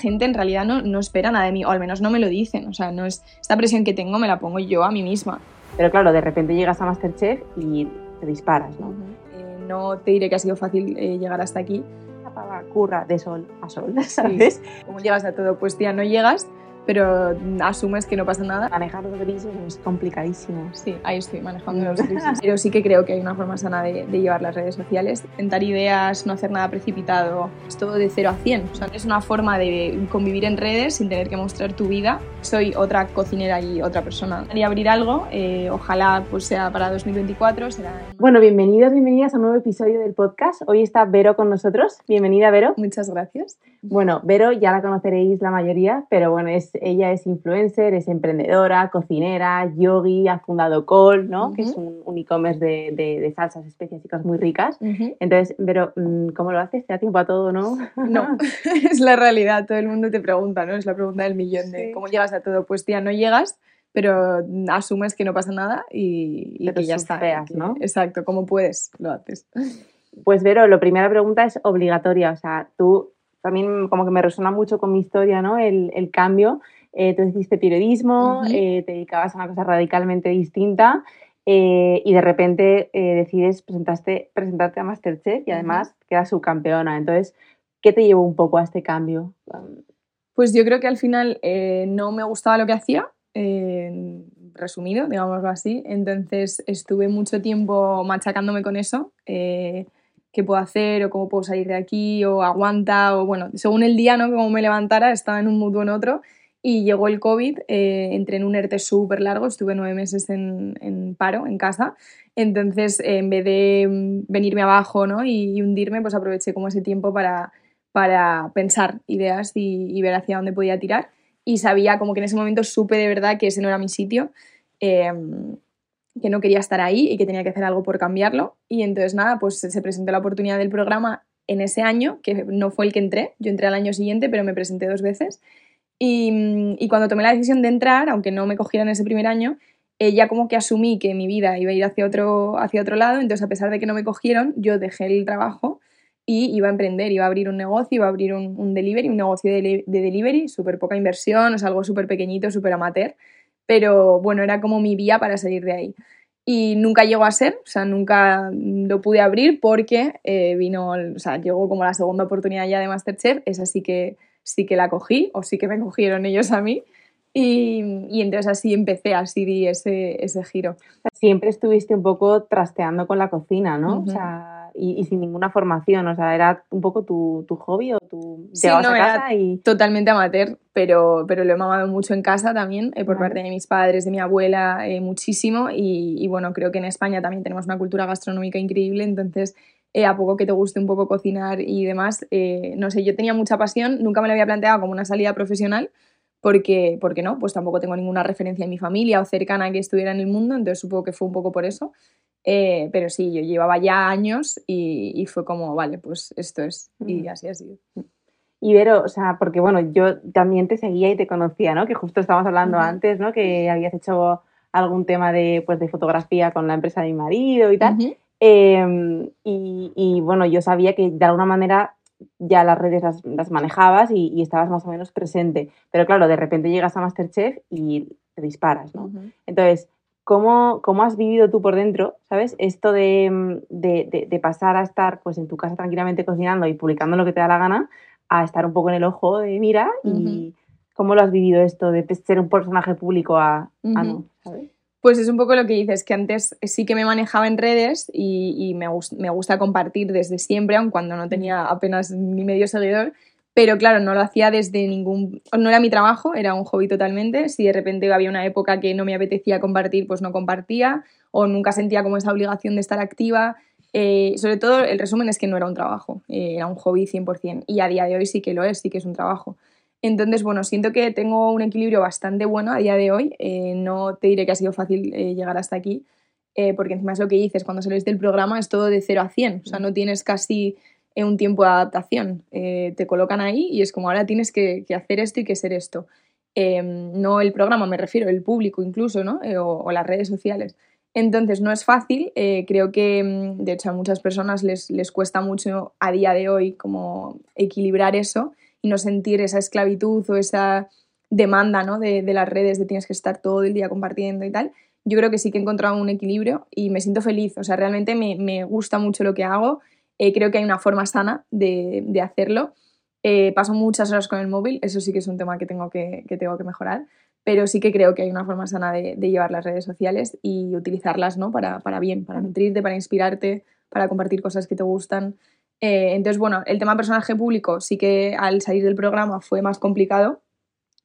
gente en realidad no, no espera nada de mí, o al menos no me lo dicen. O sea, no es, esta presión que tengo me la pongo yo a mí misma. Pero claro, de repente llegas a Masterchef y te disparas, ¿no? Eh, no te diré que ha sido fácil eh, llegar hasta aquí. Curra de sol a sol, ¿sabes? Como llegas a todo, pues tía, no llegas, pero asumes que no pasa nada. Manejar los grises es complicadísimo. Sí, ahí estoy manejando los grises. Pero sí que creo que hay una forma sana de, de, llevar las redes sociales. Intentar ideas, no hacer nada precipitado, es todo de 0 a 100. O sea, es una forma de convivir en redes sin tener que mostrar tu vida. Soy otra cocinera y otra persona. Quería abrir algo, eh, ojalá pues sea para 2024. Será Bueno, bienvenidos, bienvenidas a un nuevo episodio del podcast. Hoy está Vero con nosotros. Bienvenida, Vero. Muchas gracias. Bueno, Vero ya la conoceréis la mayoría, pero bueno, es, ella es influencer, es emprendedora, cocinera, yogi, ha fundado Col, ¿no? Uh -huh. Que es un, un e-commerce de, de, de, salsas, especias y cosas muy ricas. Uh -huh. Entonces, Vero, mm, ¿cómo lo haces? ¿Te da tiempo a todo, no? No, es la realidad. Todo el mundo te pregunta, ¿no? Es la pregunta del millón de cómo llegas a todo. Pues tía, no llegas, pero asumes que no pasa nada y, y que ya está. Feas, ¿no? Exacto, ¿cómo puedes? Lo haces. Pues Vero, la primera pregunta es obligatoria. O sea, tú también como que me resuena mucho con mi historia, ¿no? El, el cambio. Eh, tú hiciste periodismo, uh -huh. eh, te dedicabas a una cosa radicalmente distinta eh, y de repente eh, decides presentarte, presentarte a Masterchef y además uh -huh. quedas subcampeona. Entonces, ¿qué te llevó un poco a este cambio? Pues yo creo que al final eh, no me gustaba lo que hacía, resumido, digámoslo así. Entonces estuve mucho tiempo machacándome con eso. Qué puedo hacer o cómo puedo salir de aquí o aguanta o bueno, según el día, ¿no? Como me levantara, estaba en un mood o en otro y llegó el COVID, eh, entré en un ERTE súper largo, estuve nueve meses en, paro, en casa, entonces eh, en vez de mm, venirme abajo ¿no? y, hundirme, pues aproveché como ese tiempo para, para pensar ideas y, y, ver hacia dónde podía tirar y sabía como que en ese momento supe de verdad que ese no era mi sitio. Eh, que no quería estar ahí y que tenía que hacer algo por cambiarlo. Y entonces nada, pues se presentó la oportunidad del programa en ese año, que no fue el que entré, yo entré al año siguiente, pero me presenté dos veces. Y, y cuando tomé la decisión de entrar, aunque no me cogieran ese primer año, eh, ya como que asumí que mi vida iba a ir hacia otro, hacia otro lado, entonces a pesar de que no me cogieron, yo dejé el trabajo y iba a emprender, iba a abrir un negocio, iba a abrir un, delivery, un negocio de, de delivery, súper poca inversión, o sea, algo súper pequeñito, súper amateur pero bueno, era como mi vía para salir de ahí. Y nunca llegó a ser, o sea, nunca lo pude abrir porque eh, vino, o sea, llegó como la segunda oportunidad ya de Masterchef, esa sí que, sí que la cogí, o sí que me cogieron ellos a mí, y, y entonces así empecé, así di ese, ese giro. Siempre estuviste un poco trasteando con la cocina, ¿no? Uh -huh. O sea, y, y, sin ninguna formación, o sea, era un poco tu, tu hobby o tu... Sí, no, a casa y... totalmente amateur, pero, pero lo he mamado mucho en casa también, eh, por vale. parte de mis padres, de mi abuela, eh, muchísimo, y, y, bueno, creo que en España también tenemos una cultura gastronómica increíble, entonces... Eh, a poco que te guste un poco cocinar y demás, eh, no sé, yo tenía mucha pasión, nunca me lo había planteado como una salida profesional, porque, porque no, pues tampoco tengo ninguna referencia en mi familia o cercana que estuviera en el mundo, entonces supongo que fue un poco por eso. Eh, pero sí, yo llevaba ya años y, y, fue como, vale, pues esto es, y así ha sido. Y Vero, o sea, porque bueno, yo también te seguía y te conocía, ¿no? Que justo estábamos hablando uh -huh. antes, ¿no? Que habías hecho algún tema de, pues, de fotografía con la empresa de mi marido y tal. Uh -huh. eh, y, y, bueno, yo sabía que de alguna manera ya las redes las, las manejabas y, y, estabas más o menos presente. Pero claro, de repente llegas a Masterchef y te disparas, ¿no? Uh -huh. Entonces, ¿cómo, ¿cómo, has vivido tú por dentro, ¿sabes? Esto de, de, de, de, pasar a estar pues, en tu casa tranquilamente cocinando y publicando lo que te da la gana, a estar un poco en el ojo de mira uh -huh. y cómo lo has vivido esto de ser un personaje público a, uh -huh. a no, ¿sabes? Pues es un poco lo que dices, que antes sí que me manejaba en redes y, y me, gust me, gusta compartir desde siempre, aun cuando no tenía apenas ni medio seguidor, pero claro, no lo hacía desde ningún... No era mi trabajo, era un hobby totalmente. Si de repente había una época que no me apetecía compartir, pues no compartía, o nunca sentía como esa obligación de estar activa. Eh, sobre todo, el resumen es que no era un trabajo, eh, era un hobby 100%, y a día de hoy sí que lo es, sí que es un trabajo. Entonces, bueno, siento que tengo un equilibrio bastante bueno a día de hoy. Eh, no te diré que ha sido fácil eh, llegar hasta aquí, eh, porque encima es lo que dices, cuando sales del programa es todo de 0 a 100, o sea, no tienes casi un tiempo de adaptación. Te colocan ahí y es como ahora tienes que, que hacer esto y que ser esto. Eh, no el programa, me refiero, el público incluso, ¿no? O, o, las redes sociales. Entonces, no es fácil. creo que, mm, de hecho, a muchas personas les, les cuesta mucho a día de hoy como equilibrar eso y no sentir esa esclavitud o esa demanda ¿no? de, las redes de tienes que estar todo el día compartiendo y tal, yo creo que sí que he encontrado un equilibrio y me siento feliz. O sea, realmente me, gusta mucho lo que hago. Eh, creo que hay una forma sana de, hacerlo. Eh, paso muchas horas con el móvil, eso sí que es un tema que tengo que, tengo que mejorar, pero sí que creo que hay una forma sana de, llevar las redes sociales y utilizarlas ¿no? para, para bien, para nutrirte, para inspirarte, para compartir cosas que te gustan. Eh, entonces, bueno, el tema personaje público sí que al salir del programa fue más complicado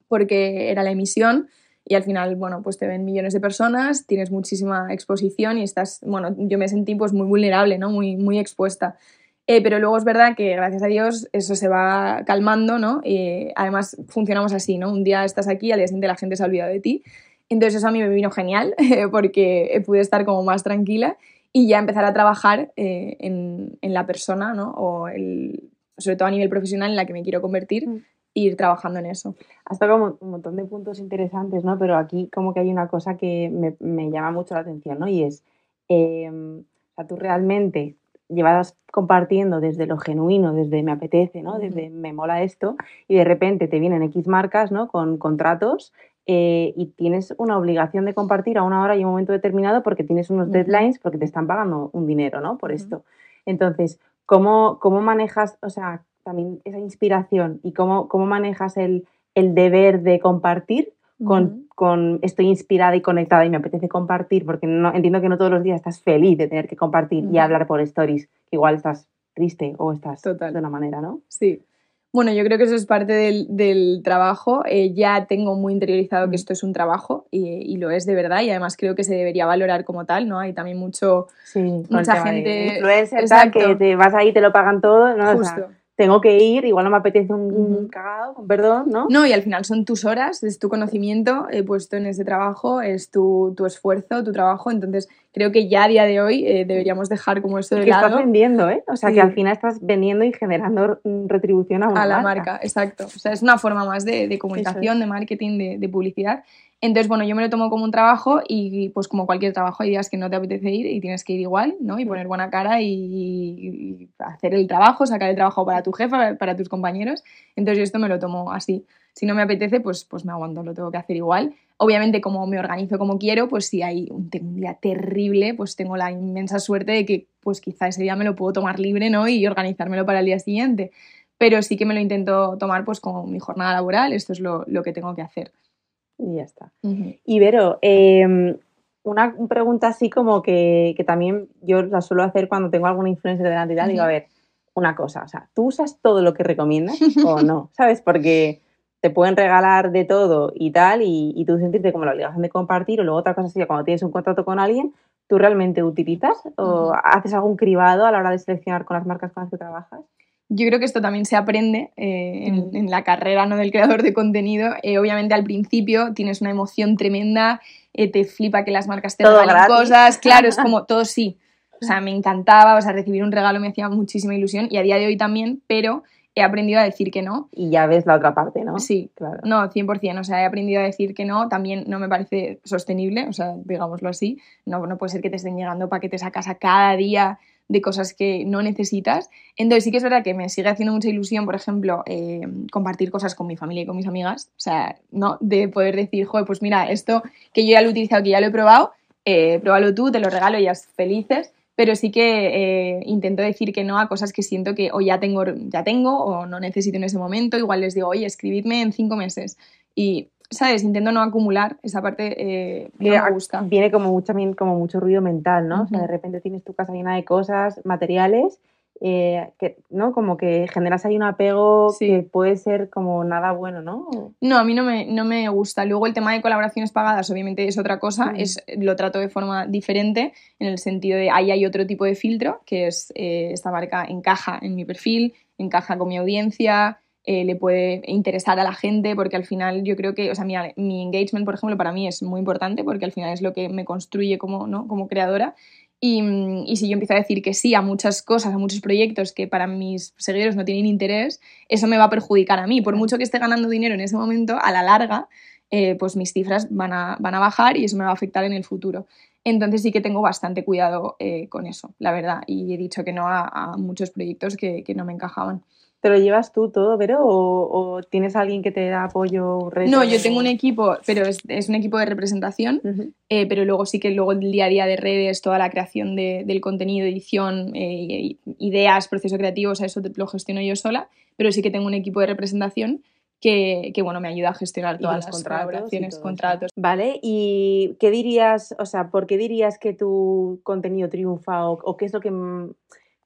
porque era la emisión y al final, bueno, pues te ven millones de personas, tienes muchísima exposición y estás, bueno, yo me sentí pues muy vulnerable, ¿no? Muy, muy expuesta. Eh, pero luego es verdad que gracias a Dios eso se va calmando, ¿no? Y además funcionamos así, ¿no? Un día estás aquí, al día siguiente la gente se ha olvidado de ti. Entonces eso a mí me vino genial porque pude estar como más tranquila y ya empezar a trabajar eh, en, en, la persona, ¿no? O el, sobre todo a nivel profesional en la que me quiero convertir, mm. e ir trabajando en eso. Has tocado un montón de puntos interesantes, ¿no? Pero aquí como que hay una cosa que me, me llama mucho la atención, ¿no? Y es, eh, o sea, tú realmente llevas compartiendo desde lo genuino, desde me apetece, ¿no? Desde me mola esto, y de repente te vienen X marcas, ¿no? Con contratos eh, y tienes una obligación de compartir a una hora y un momento determinado porque tienes unos deadlines, porque te están pagando un dinero, ¿no? Por esto. Entonces, ¿cómo, ¿cómo, manejas, o sea, también esa inspiración y cómo, cómo manejas el, el, deber de compartir con, con, estoy inspirada y conectada y me apetece compartir? Porque no, entiendo que no todos los días estás feliz de tener que compartir y hablar por stories, igual estás triste o estás de una manera, ¿no? Sí. Bueno, yo creo que eso es parte del, trabajo. Eh, ya tengo muy interiorizado que mm. esto es un trabajo y, lo es de verdad y además creo que se debería valorar como tal, ¿no? Hay también mucho, sí, mucha gente... Influencer, que te vas ahí y te lo pagan todo, ¿no? Justo tengo que ir, igual no me apetece un, cagado, con perdón, ¿no? No, y al final son tus horas, es tu conocimiento he puesto en ese trabajo, es tu, tu esfuerzo, tu trabajo, entonces creo que ya a día de hoy eh, deberíamos dejar como eso de que lado. estás vendiendo, ¿eh? O sea, que al final estás vendiendo y generando retribución a, a la marca. Exacto. O sea, es una forma más de, de comunicación, de marketing, de, de publicidad entonces, bueno, yo me lo tomo como un trabajo y pues como cualquier trabajo hay días que no te apetece ir y tienes que ir igual, ¿no? Y poner buena cara y, hacer el trabajo, sacar el trabajo para tu jefa, para tus compañeros. Entonces yo esto me lo tomo así. Si no me apetece, pues, pues me aguanto, lo tengo que hacer igual. Obviamente, como me organizo como quiero, pues si hay un, día terrible, pues tengo la inmensa suerte de que pues quizá ese día me lo puedo tomar libre, ¿no? Y organizármelo para el día siguiente. Pero sí que me lo intento tomar pues como mi jornada laboral, esto es lo, lo que tengo que hacer. Y ya está. Y Vero, em, una pregunta así como que, también yo la suelo hacer cuando tengo alguna influencia de la entidad, digo, a ver, una cosa, o sea, ¿tú usas todo lo que recomiendas o no? ¿Sabes? Porque te pueden regalar de todo y tal, y, tú sentirte como la obligación de compartir, o luego otra cosa sería cuando tienes un contrato con alguien, ¿tú realmente utilizas o haces algún cribado a la hora de seleccionar con las marcas con las que trabajas? Yo creo que esto también se aprende eh, mm. en, la carrera ¿no? del creador de contenido. Eh, obviamente al principio tienes una emoción tremenda, eh, te flipa que las marcas te regalen cosas, claro, es como todo sí. O sea, me encantaba, o sea, recibir un regalo me hacía muchísima ilusión y a día de hoy también, pero he aprendido a decir que no. Y ya ves la otra parte, ¿no? Sí, claro. No, 100%. O sea, he aprendido a decir que no. También no me parece sostenible, o sea, digámoslo así. No, no puede ser que te estén llegando paquetes a casa cada día de cosas que no necesitas. Entonces sí que es verdad que me sigue haciendo mucha ilusión, por ejemplo, eh, compartir cosas con mi familia y con mis amigas. O sea, ¿no? De poder decir, joder, pues mira, esto que yo ya lo he utilizado, que ya lo he probado, eh, pruébalo tú, te lo regalo, ellas felices. Pero sí que eh, intento decir que no a cosas que siento que o ya tengo, ya tengo o no necesito en ese momento. Igual les digo, oye, escribidme en cinco meses. Y ¿sabes? Intento no acumular, esa parte eh, me gusta. Viene como mucho, como mucho ruido mental, ¿no? O sea, de repente tienes tu casa llena de cosas, materiales, eh, que, ¿no? Como que generas ahí un apego que puede ser como nada bueno, ¿no? No, a mí no me, no me gusta. Luego el tema de colaboraciones pagadas obviamente es otra cosa, es, lo trato de forma diferente en el sentido de ahí hay otro tipo de filtro, que es eh, esta marca encaja en mi perfil, encaja con mi audiencia, eh, le puede interesar a la gente, porque al final yo creo que, o sea, mi, mi, engagement, por ejemplo, para mí es muy importante, porque al final es lo que me construye como, ¿no? como creadora. Y, y, si yo empiezo a decir que sí a muchas cosas, a muchos proyectos que para mis seguidores no tienen interés, eso me va a perjudicar a mí. Por mucho que esté ganando dinero en ese momento, a la larga, eh, pues mis cifras van a, van a bajar y eso me va a afectar en el futuro. Entonces sí que tengo bastante cuidado eh, con eso, la verdad. Y he dicho que no a, a muchos proyectos que, que no me encajaban. ¿Te lo llevas tú todo, pero o, tienes alguien que te da apoyo? No, yo tengo un equipo, pero es, un equipo de representación, eh, pero luego sí que luego el día a día de redes, toda la creación del contenido, edición, eh, ideas, proceso creativo, o sea, eso lo gestiono yo sola, pero sí que tengo un equipo de representación que, bueno, me ayuda a gestionar todas las contratos contratos. Vale, ¿y qué dirías, o sea, por qué dirías que tu contenido triunfa o, qué es lo que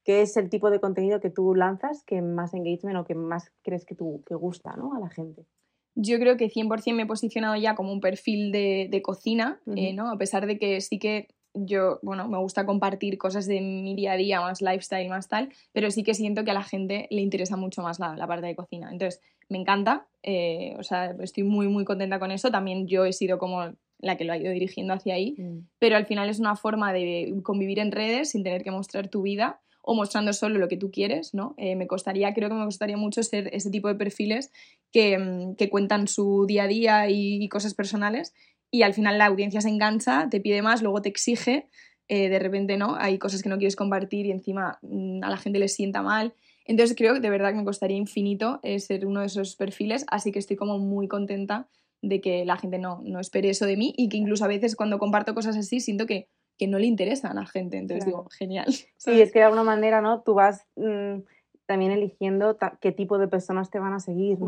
qué es el tipo de contenido que tú lanzas que más engagement o que más crees que, tú, que gusta ¿no? a la gente? Yo creo que 100% me he posicionado ya como un perfil de, cocina, eh, ¿no? A pesar de que sí que yo, bueno, me gusta compartir cosas de mi día a día, más lifestyle, más tal, pero sí que siento que a la gente le interesa mucho más la, parte de cocina. Entonces, me encanta, eh, o sea, estoy muy, muy contenta con eso. También yo he sido como la que lo ha ido dirigiendo hacia ahí, mm. pero al final es una forma de convivir en redes sin tener que mostrar tu vida o mostrando solo lo que tú quieres, ¿no? Eh, me costaría, creo que me costaría mucho ser ese tipo de perfiles que, mm, que cuentan su día a día y, cosas personales y al final la audiencia se engancha, te pide más, luego te exige, eh, de repente no, hay cosas que no quieres compartir y encima mm, a la gente le sienta mal. Entonces creo que de verdad que me costaría infinito eh, ser uno de esos perfiles, así que estoy como muy contenta de que la gente no, no espere eso de mí y que incluso a veces cuando comparto cosas así siento que, que no le interesan a la gente. Entonces digo, genial. Sí, es que de alguna manera, ¿no? Tú vas... Mm, también eligiendo qué tipo de personas te van a seguir, ¿no?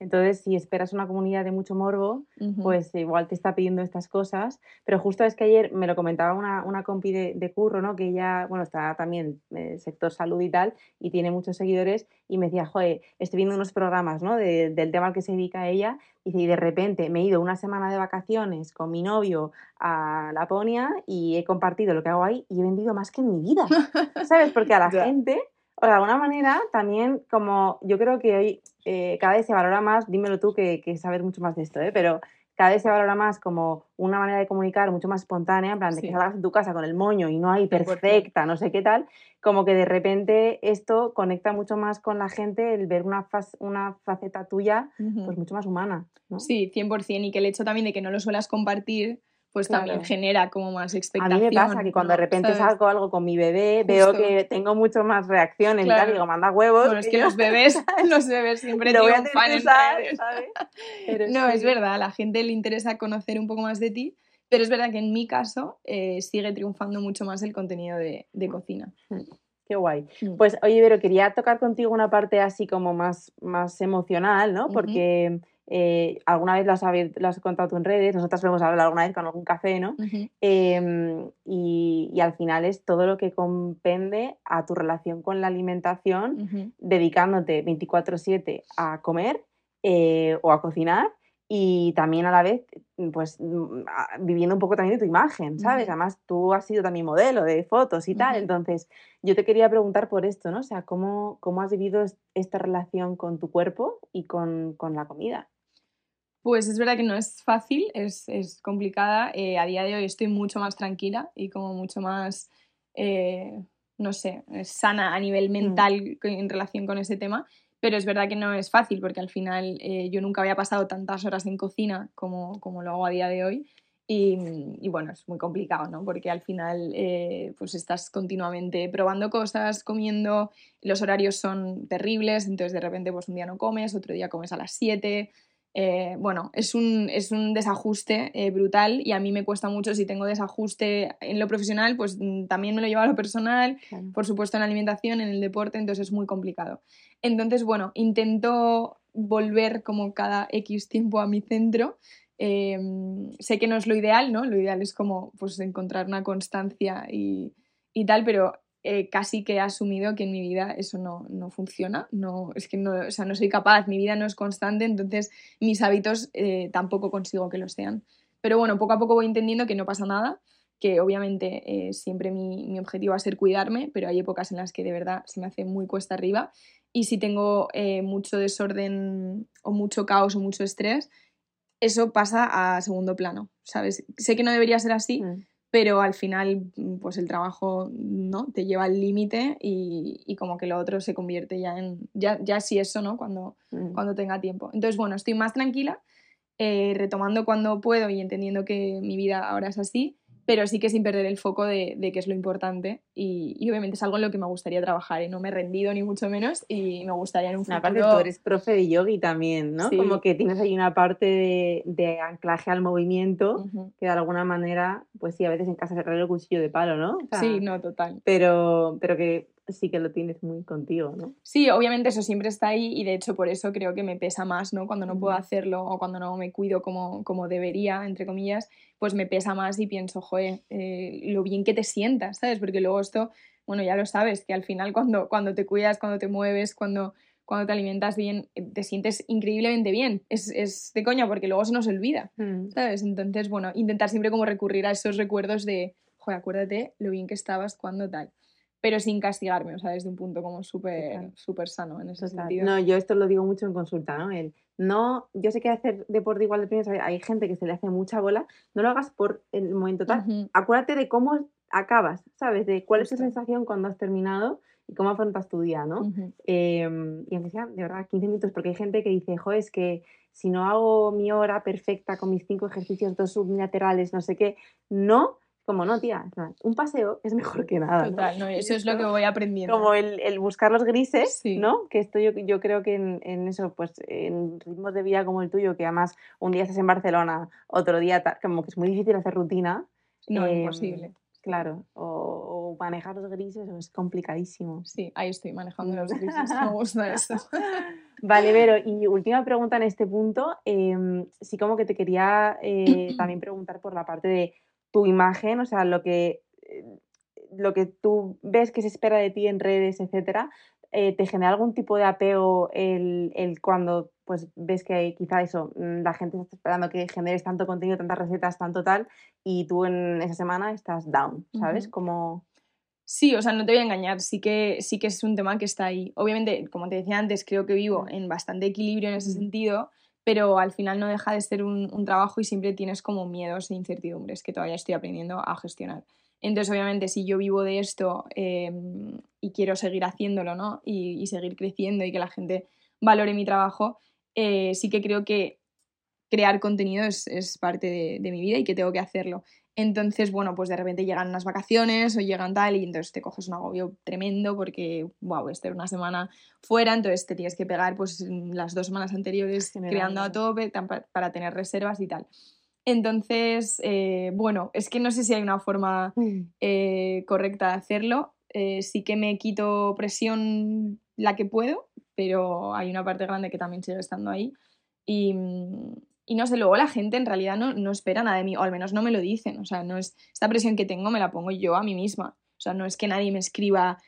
Entonces, si esperas una comunidad de mucho morbo, pues igual te está pidiendo estas cosas. Pero justo es que ayer me lo comentaba una, una compi de, curro, ¿no? Que ella, bueno, está también en el sector salud y tal, y tiene muchos seguidores, y me decía, joder, estoy viendo unos programas, ¿no? del tema al que se dedica ella, y de repente me he ido una semana de vacaciones con mi novio a Laponia y he compartido lo que hago ahí y he vendido más que en mi vida, ¿sabes? Porque a la gente de alguna manera, también como yo creo que hoy eh, cada vez se valora más, dímelo tú que, que sabes mucho más de esto, ¿eh? pero cada vez se valora más como una manera de comunicar mucho más espontánea, en plan de que salgas de tu casa con el moño y no hay perfecta, no sé qué tal, como que de repente esto conecta mucho más con la gente el ver una, una faceta tuya pues mucho más humana. ¿no? Sí, 100%, y que el hecho también de que no lo suelas compartir pues también genera como más expectación. A mí me pasa que cuando de repente salgo algo con mi bebé, veo que tengo mucho más reacciones y tal, digo, manda huevos. Bueno, es que los bebés, los bebés siempre triunfan en redes. ¿sabes? no, es verdad, a la gente le interesa conocer un poco más de ti, pero es verdad que en mi caso eh, sigue triunfando mucho más el contenido de, de cocina. Mm, qué guay. Mm. Pues oye, Vero, quería tocar contigo una parte así como más, más emocional, ¿no? Porque eh, alguna vez lo has, contado tú en redes, nosotras lo hemos hablado alguna vez con algún café, ¿no? Em, y, al final es todo lo que compende a tu relación con la alimentación, dedicándote 24/7 a comer eh, o a cocinar y también a la vez, pues, viviendo un poco también de tu imagen, ¿sabes? Además, tú has sido también modelo de fotos y tal, entonces yo te quería preguntar por esto, ¿no? O sea, ¿cómo, cómo has vivido esta relación con tu cuerpo y con, con la comida? Pues es verdad que no es fácil, es, es complicada. Eh, a día de hoy estoy mucho más tranquila y como mucho más, eh, no sé, sana a nivel mm. mental en relación con ese tema. Pero es verdad que no es fácil porque al final eh, yo nunca había pasado tantas horas en cocina como, como lo hago a día de hoy. Y, y, bueno, es muy complicado, ¿no? Porque al final pues estás continuamente probando cosas, comiendo, los horarios son terribles, entonces de repente pues un día no comes, otro día comes a las 7, eh, bueno, es un, es un desajuste eh, brutal y a mí me cuesta mucho si tengo desajuste en lo profesional, pues mm, también me lo llevo a lo personal, por supuesto en la alimentación, en el deporte, entonces es muy complicado. Entonces, bueno, intento volver como cada X tiempo a mi centro. Em, sé que no es lo ideal, ¿no? Lo ideal es como pues encontrar una constancia y, y tal, pero eh, casi que he asumido que en mi vida eso no, no, funciona, no, es que no, o sea, no soy capaz, mi vida no es constante, entonces mis hábitos eh, tampoco consigo que lo sean. Pero bueno, poco a poco voy entendiendo que no pasa nada, que obviamente eh, siempre mi, mi, objetivo va a ser cuidarme, pero hay épocas en las que de verdad se me hace muy cuesta arriba y si tengo mucho desorden o mucho caos o mucho estrés, eso pasa a segundo plano, ¿sabes? Sé que no debería ser así, mm pero al final mm, pues el trabajo no te lleva al límite y, como que lo otro se convierte ya en ya, ya sí eso no cuando, mm. cuando tenga tiempo. Entonces bueno estoy más tranquila eh, retomando cuando puedo y entendiendo que mi vida ahora es así pero sí que sin perder el foco de, de que es lo importante y, y, obviamente es algo en lo que me gustaría trabajar y no me he rendido ni mucho menos y me gustaría en un futuro... Aparte tú eres profe de yogi también, ¿no? Como que tienes ahí una parte de, de anclaje al movimiento que de alguna manera, pues sí, a veces en casa se el cuchillo de palo, ¿no? sí, no, total. Pero, pero que sí que lo tienes muy contigo, ¿no? Sí, obviamente eso siempre está ahí y de hecho por eso creo que me pesa más, ¿no? Cuando no puedo hacerlo o cuando no me cuido como, como debería, entre comillas, pues me pesa más y pienso, joder, eh, lo bien que te sientas, ¿sabes? Porque luego esto, bueno, ya lo sabes, que al final cuando, cuando te cuidas, cuando te mueves, cuando, cuando te alimentas bien, eh, te sientes increíblemente bien. Es, es de coña porque luego se nos olvida, mm. ¿sabes? Entonces, bueno, intentar siempre como recurrir a esos recuerdos de, joder, acuérdate lo bien que estabas cuando tal pero sin castigarme, o sea, desde un punto como súper súper sano en ese sentido. No, yo esto lo digo mucho en consulta, ¿no? El, no, yo sé que hacer deporte igual de primeros, hay gente que se le hace mucha bola, no lo hagas por el momento tal. Acuérdate de cómo acabas, ¿sabes? De cuál es tu sensación cuando has terminado y cómo afrontas tu día, ¿no? Em, y aunque sea, de verdad, 15 minutos, porque hay gente que dice, jo, es que si no hago mi hora perfecta con mis cinco ejercicios, dos sublaterales, no sé qué, no, como no, tía, un paseo es mejor que nada. Total, ¿no? eso es lo que voy aprendiendo. Como el, el buscar los grises, ¿no? Que esto yo, yo creo que en, en, eso, pues en ritmos de vida como el tuyo, que además un día estás en Barcelona, otro día, como que es muy difícil hacer rutina. No, es em, imposible. Claro, o, manejar los grises es complicadísimo. Sí, ahí estoy manejando los grises, me gusta eso. Vale, Vero, y última pregunta en este punto. Em, sí, como que te quería eh, también preguntar por la parte de tu imagen, o sea, lo que, eh, lo que tú ves que se espera de ti en redes, etcétera, eh, ¿te genera algún tipo de apego el, el, cuando pues ves que quizá eso, mm, la gente está esperando que generes tanto contenido, tantas recetas, tanto tal, y tú en esa semana estás down, ¿sabes? Como... Sí, o sea, no te voy a engañar, sí que, sí que es un tema que está ahí. Obviamente, como te decía antes, creo que vivo en bastante equilibrio en ese sentido, pero al final no deja de ser un, trabajo y siempre tienes como miedos e incertidumbres que todavía estoy aprendiendo a gestionar. Entonces, obviamente, si yo vivo de esto em, y quiero seguir haciéndolo, ¿no? Y, seguir creciendo y que la gente valore mi trabajo, eh, sí que creo que crear contenido es, parte de, mi vida y que tengo que hacerlo. Entonces, bueno, pues de repente llegan unas vacaciones o llegan tal y entonces te coges un agobio tremendo porque, wow, estar una semana fuera, entonces te tienes que pegar pues las dos semanas anteriores creando a tope para tener reservas y tal. Entonces, eh, bueno, es que no sé si hay una forma mm. eh, correcta de hacerlo. Eh, sí que me quito presión la que puedo, pero hay una parte grande que también sigue estando ahí. Y, mm, y no sé, luego la gente en realidad no, no espera nada de mí, o al menos no me lo dicen. O sea, no es. Esta presión que tengo me la pongo yo a mí misma. O sea, no es que nadie me escriba,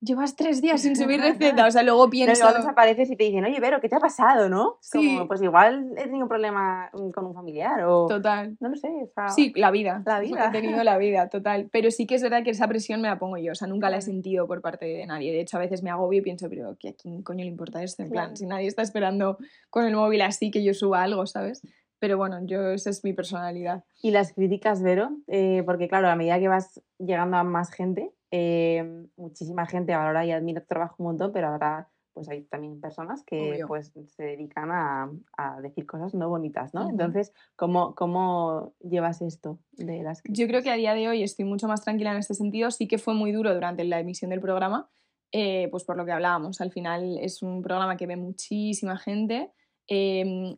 llevas tres días sin subir receta. O sea, luego pienso. Luego desapareces y te dicen, oye, Vero, ¿qué te ha pasado, no? Sí. Como, pues igual he tenido un problema con un familiar o. Total. No lo sé. Sí, la vida. La vida. He tenido la vida, total. Pero sí que es verdad que esa presión me la pongo yo. O sea, nunca la he sentido por parte de nadie. De hecho, a veces me agobio y pienso, pero ¿a quién coño le importa esto? En plan, si nadie está esperando con el móvil así que yo suba algo, ¿sabes? Pero bueno, yo esa es mi personalidad. ¿Y las críticas, Vero? Eh, porque claro, a medida que vas llegando a más gente, eh, muchísima gente valora y admira tu trabajo un montón, pero ahora pues hay también personas que pues se dedican a, a, decir cosas no bonitas, ¿no? Entonces, ¿cómo, ¿cómo llevas esto de las? Yo creo que a día de hoy estoy mucho más tranquila en este sentido. Sí que fue muy duro durante la emisión del programa, eh, pues por lo que hablábamos. Al final es un programa que ve muchísima gente. Em,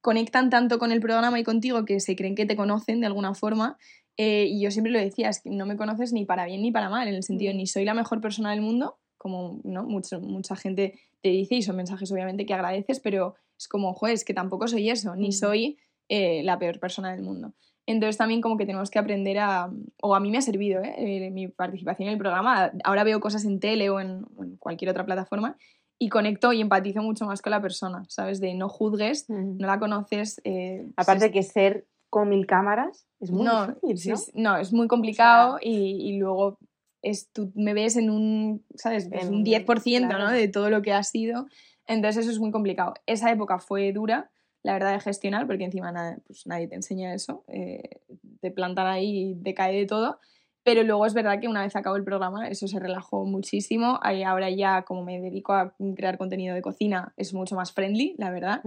conectan tanto con el programa y contigo que se creen que te conocen de alguna forma. Eh, y yo siempre lo decía, es que no me conoces ni para bien ni para mal, en el sentido, mm. ni soy la mejor persona del mundo, como ¿no? Mucho, mucha gente te dice, y son mensajes obviamente que agradeces, pero es como, joder, es que tampoco soy eso, ni mm. soy eh, la peor persona del mundo. Entonces también como que tenemos que aprender a, o a mí me ha servido ¿eh? mi participación en el programa, ahora veo cosas en tele o en cualquier otra plataforma y conecto y empatizo mucho más con la persona, ¿sabes? De no juzgues, no la conoces. Eh, Aparte de que ser con mil cámaras es muy difícil, ¿no? no, es muy complicado y, y, luego es, tú me ves en un, ¿sabes? En, un 10% ¿no? de todo lo que ha sido. Entonces eso es muy complicado. Esa época fue dura, la verdad, de gestionar, porque encima nada, pues nadie te enseña eso. Eh, te plantan ahí y te cae de todo. Pero luego es verdad que una vez acabó el programa eso se relajó muchísimo. Ahora ya como me dedico a crear contenido de cocina es mucho más friendly, la verdad.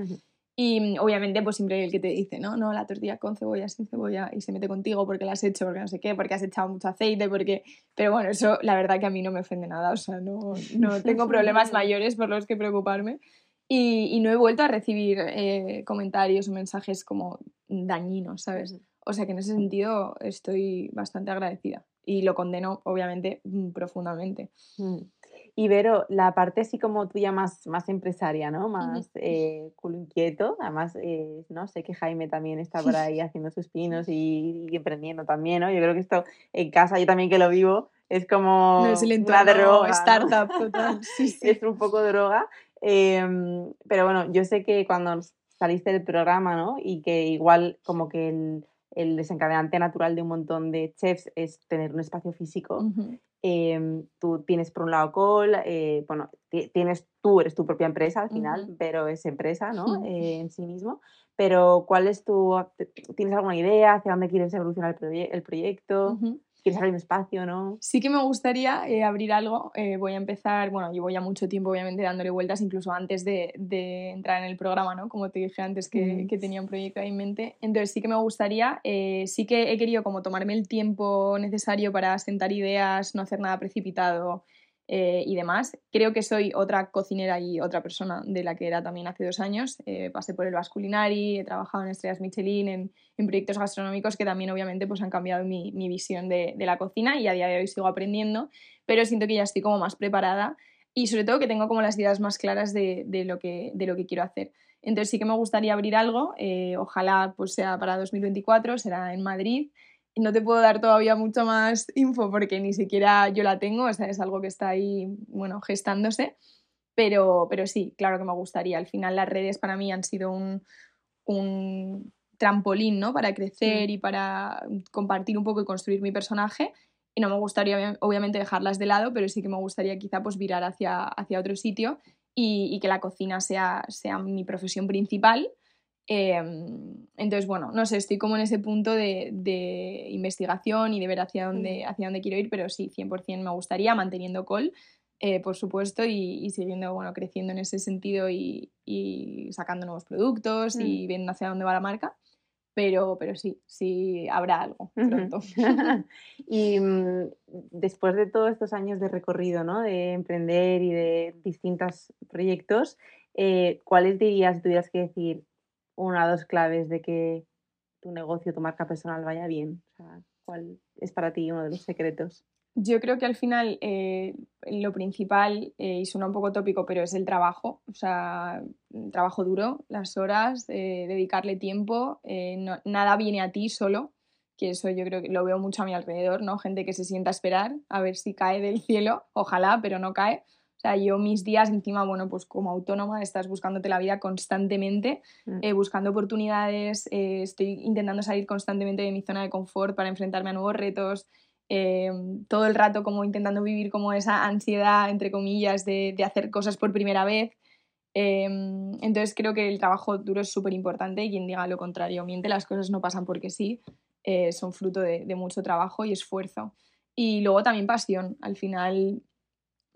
Y mm, obviamente, pues siempre el que te dice, no, no, la tortilla con cebolla, sin cebolla, y se mete contigo porque la has hecho, porque no sé qué, porque has echado mucho aceite, porque... Pero bueno, eso la verdad que a mí no me ofende nada, o sea, no, no tengo problemas mayores por los que preocuparme. Y, y no he vuelto a recibir eh, comentarios o mensajes como dañinos, ¿sabes? O sea que en ese sentido estoy bastante agradecida y lo condeno, obviamente, profundamente. Mm. Y Vero, la parte así como tuya más, más empresaria, ¿no? Más eh, culo inquieto. Además, eh, no sé que Jaime también está por ahí haciendo sus pinos y, emprendiendo también, ¿no? Yo creo que esto en casa, yo también que lo vivo, es como no es el una droga. Startup total. Sí, sí. es un poco droga. Em, pero bueno, yo sé que cuando saliste del programa, ¿no? Y que igual como que el, el desencadenante natural de un montón de chefs es tener un espacio físico. Em, tú tienes por un lado Col, eh, bueno, tienes tú, eres tu propia empresa al final, pero es empresa, ¿no? Eh, en sí mismo. Pero ¿cuál es tu, tienes alguna idea hacia dónde quieres evolucionar el, proyecto? Quieres abrir un espacio, ¿no? Sí que me gustaría eh, abrir algo. Eh, voy a empezar, bueno, llevo ya mucho tiempo obviamente dándole vueltas, incluso antes de, de entrar en el programa, ¿no? Como te dije antes que, mm. que, tenía un proyecto ahí en mente. Entonces sí que me gustaría, eh, sí que he querido como tomarme el tiempo necesario para sentar ideas, no hacer nada precipitado, eh, y demás. Creo que soy otra cocinera y otra persona de la que era también hace dos años. Eh, pasé por el Vasculinari, he trabajado en Estrellas Michelin, en, en, proyectos gastronómicos que también obviamente pues, han cambiado mi, mi visión de, de, la cocina y a día de hoy sigo aprendiendo, pero siento que ya estoy como más preparada y sobre todo que tengo como las ideas más claras de, de lo, que, de lo que quiero hacer. Entonces sí que me gustaría abrir algo, eh, ojalá pues sea para 2024, será en Madrid no te puedo dar todavía mucho más info porque ni siquiera yo la tengo, o sea, es algo que está ahí, bueno, gestándose. Pero, pero sí, claro que me gustaría. Al final las redes para mí han sido un, un trampolín, ¿no? Para crecer y para compartir un poco y construir mi personaje. Y no me gustaría, obviamente, dejarlas de lado, pero sí que me gustaría quizá pues virar hacia, hacia otro sitio y, y que la cocina sea, sea mi profesión principal Em, entonces, bueno, no sé, estoy como en ese punto de, de investigación y de ver hacia dónde, hacia dónde quiero ir, pero sí, 100% me gustaría, manteniendo call, eh, por supuesto, y, siguiendo, bueno, creciendo en ese sentido y, y sacando nuevos productos y mm. viendo hacia dónde va la marca. Pero, pero sí, sí habrá algo pronto. y mm, después de todos estos años de recorrido, ¿no? De emprender y de distintos proyectos, eh, ¿cuáles dirías, tuvieras que decir, una o dos claves de que tu negocio, tu marca personal vaya bien? ¿Cuál es para ti uno de los secretos? Yo creo que al final eh, lo principal, eh, y suena un poco tópico, pero es el trabajo, o sea, trabajo duro, las horas, eh, dedicarle tiempo, nada viene a ti solo, que eso yo creo que lo veo mucho a mi alrededor, ¿no? Gente que se sienta a esperar a ver si cae del cielo, ojalá, pero no cae. Sea, yo mis días encima, bueno, pues como autónoma estás buscándote la vida constantemente, mm. eh, buscando oportunidades, eh, estoy intentando salir constantemente de mi zona de confort para enfrentarme a nuevos retos, eh, todo el rato como intentando vivir como esa ansiedad, entre comillas, de, de hacer cosas por primera vez. entonces creo que el trabajo duro es súper importante y quien diga lo contrario miente, las cosas no pasan porque sí, son fruto de, de mucho trabajo y esfuerzo. Y luego también pasión. Al final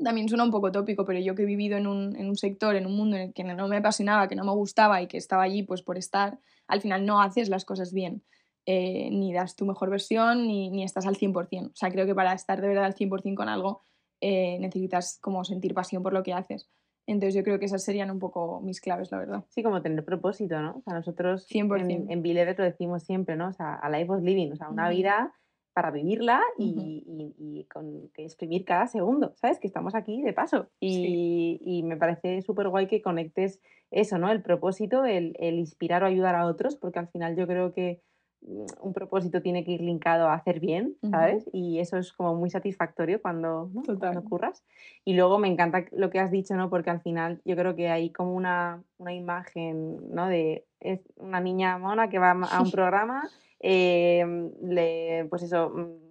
también suena un poco tópico, pero yo que he vivido en un, en un, sector, en un mundo en el que no me apasionaba, que no me gustaba y que estaba allí pues por estar, al final no haces las cosas bien. Eh, ni das tu mejor versión, ni, ni, estás al 100%. O sea, creo que para estar de verdad al 100% con algo eh, necesitas como sentir pasión por lo que haces. Entonces yo creo que esas serían un poco mis claves, la verdad. Sí, como tener propósito, ¿no? O sea, nosotros 100%. en, en lo decimos siempre, ¿no? O sea, a life of living, o sea, una vida para vivirla y, con que exprimir cada segundo, ¿sabes? Que estamos aquí de paso. Y, me parece súper guay que conectes eso, ¿no? El propósito, el, inspirar o ayudar a otros, porque al final yo creo que mm, un propósito tiene que ir linkado a hacer bien, ¿sabes? Y eso es como muy satisfactorio cuando, ¿no? cuando. Y luego me encanta lo que has dicho, ¿no? Porque al final yo creo que hay como una, una imagen, ¿no? De es una niña mona que va a un programa Em, le, pues eso, mm,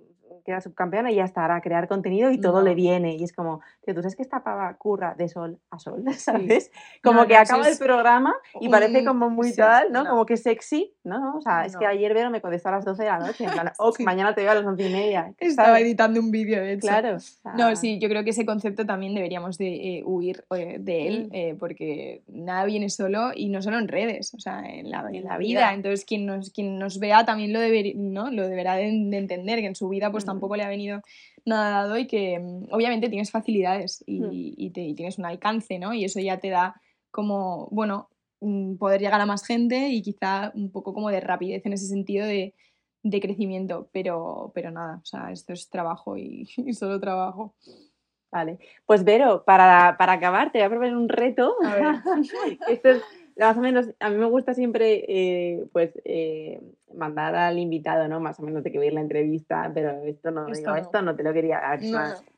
queda subcampeona y ya está, ahora crear contenido y todo le viene. Y es como, tío, tú sabes que esta pava curra de sol a sol, ¿sabes? Como que acaba el programa y parece como muy tal, ¿no? Como que sexy, ¿no? O sea, es que ayer Vero me contestó a las 12 de la noche, en plan, oh, mañana te veo a las 11 y media. Estaba editando un vídeo, de hecho. Claro. No, sí, yo creo que ese concepto también deberíamos de eh, huir eh, de él, mm. eh, porque nada viene solo y no solo en redes, o sea, en la, en la vida. Entonces, quien nos, quien nos vea también lo, debe, ¿no? lo deberá de, entender, que en su vida pues mm. tampoco le ha venido nada dado y que mm, obviamente tienes facilidades y, y, te, y tienes un alcance, ¿no? Y eso ya te da como, bueno, poder llegar a más gente y quizá un poco como de rapidez en ese sentido de, de crecimiento, pero, pero nada, o sea, esto es trabajo y, solo trabajo. Vale, pues Vero, para, para, acabar te voy a proponer un reto. A ver. esto es más o menos, a mí me gusta siempre eh, pues eh, mandar al invitado, ¿no? Más o menos de que voy a ir la entrevista, pero esto no, esto, digo, no. esto no te lo quería.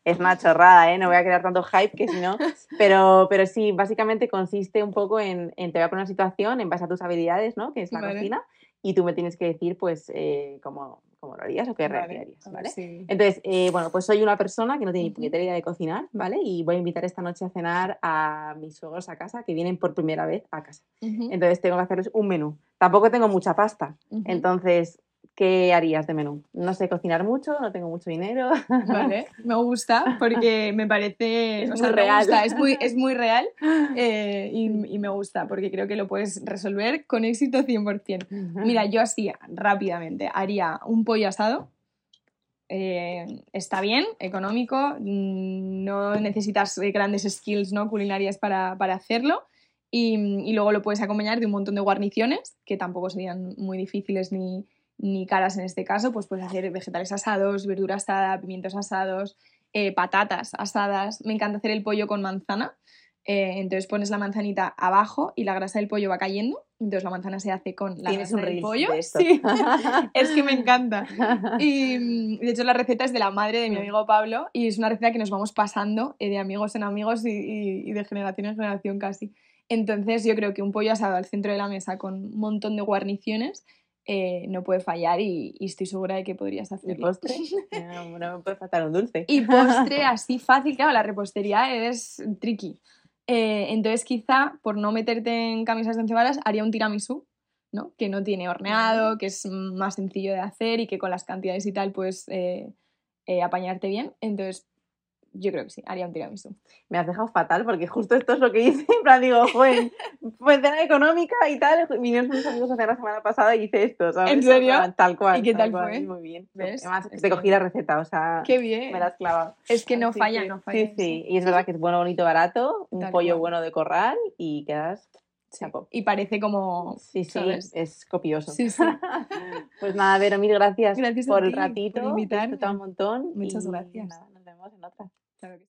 Es, una, chorrada, ¿eh? No voy a crear tanto hype que si no. Pero, pero sí, básicamente consiste un poco en, en, te voy a poner una situación en base a tus habilidades, ¿no? Que es la cocina y tú me tienes que decir, pues, eh, cómo, cómo, lo harías o qué vale, ¿vale? Entonces, eh, bueno, pues soy una persona que no tiene ni puñetera idea de cocinar, ¿vale? Y voy a invitar esta noche a cenar a mis suegros a casa, que vienen por primera vez a casa. Entonces, tengo que hacerles un menú. Tampoco tengo mucha pasta. Entonces, ¿Qué harías de menú? No sé cocinar mucho, no tengo mucho dinero. Vale, me gusta porque me parece. Es real. es, muy, es muy real eh, y, me gusta porque creo que lo puedes resolver con éxito 100%. Mira, yo así rápidamente haría un pollo asado. Eh, está bien, económico, mm, no necesitas grandes skills ¿no? culinarias para, para hacerlo. Y, y luego lo puedes acompañar de un montón de guarniciones que tampoco serían muy difíciles ni, ni caras en este caso, pues puedes hacer vegetales asados, verdura asada, pimientos asados, eh, patatas asadas. Me encanta hacer el pollo con manzana. Eh, entonces pones la manzanita abajo y la grasa del pollo va cayendo. Entonces la manzana se hace con la grasa del pollo. Sí, es que me encanta. Y mm, de hecho la receta es de la madre de mi amigo Pablo y es una receta que nos vamos pasando eh, de amigos en amigos y, y de generación en generación casi. Entonces yo creo que un pollo asado al centro de la mesa con un montón de guarniciones eh, no puede fallar y, estoy segura de que podrías hacerlo. ¿Y postre? no, me puede faltar un dulce. Y postre así fácil, claro, la repostería es tricky. Eh, entonces quizá por no meterte en camisas de encebadas haría un tiramisú, ¿no? Que no tiene horneado, que es más sencillo de hacer y que con las cantidades y tal puedes eh, apañarte bien. Entonces yo creo que sí, haría un tiramisú. Me has dejado fatal porque justo esto es lo que hice. En plan, digo, joder, pues cena económica y tal. Vinieron mis amigos a hacer la semana pasada y hice esto, ¿sabes? ¿En serio? Tal cual. ¿Y qué tal fue? Muy bien. Además, te cogí la receta, o sea. Qué bien. Me la has clavado. Es que no falla, no falla. Sí, sí. Y es verdad que es bueno, bonito, barato. Un pollo bueno de corral y quedas Y parece como. Sí, sí, es copioso. Sí, sí. pues nada, Vero, mil gracias, gracias por el ratito. Por invitarme. un montón. Muchas gracias. En otra. Claro que